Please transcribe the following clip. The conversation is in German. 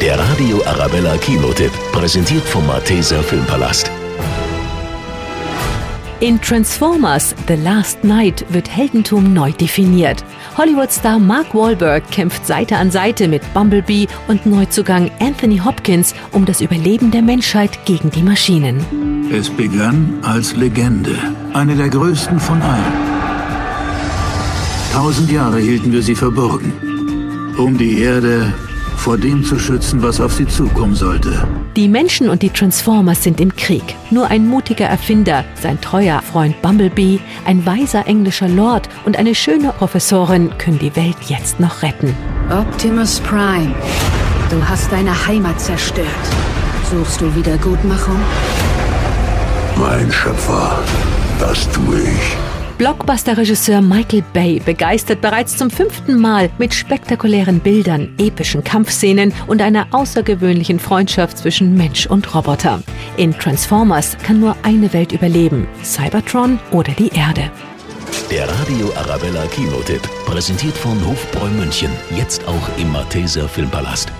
Der Radio Arabella Kinotipp, präsentiert vom Malteser Filmpalast. In Transformers The Last Night wird Heldentum neu definiert. Hollywood-Star Mark Wahlberg kämpft Seite an Seite mit Bumblebee und Neuzugang Anthony Hopkins um das Überleben der Menschheit gegen die Maschinen. Es begann als Legende, eine der größten von allen. Tausend Jahre hielten wir sie verborgen, um die Erde vor dem zu schützen, was auf sie zukommen sollte. Die Menschen und die Transformers sind im Krieg. Nur ein mutiger Erfinder, sein treuer Freund Bumblebee, ein weiser englischer Lord und eine schöne Professorin können die Welt jetzt noch retten. Optimus Prime, du hast deine Heimat zerstört. Suchst du Wiedergutmachung? Mein Schöpfer, das tue ich. Blockbuster-Regisseur Michael Bay begeistert bereits zum fünften Mal mit spektakulären Bildern, epischen Kampfszenen und einer außergewöhnlichen Freundschaft zwischen Mensch und Roboter. In Transformers kann nur eine Welt überleben, Cybertron oder die Erde. Der Radio Arabella Kinotipp, präsentiert von Hofbräu München, jetzt auch im Malteser Filmpalast.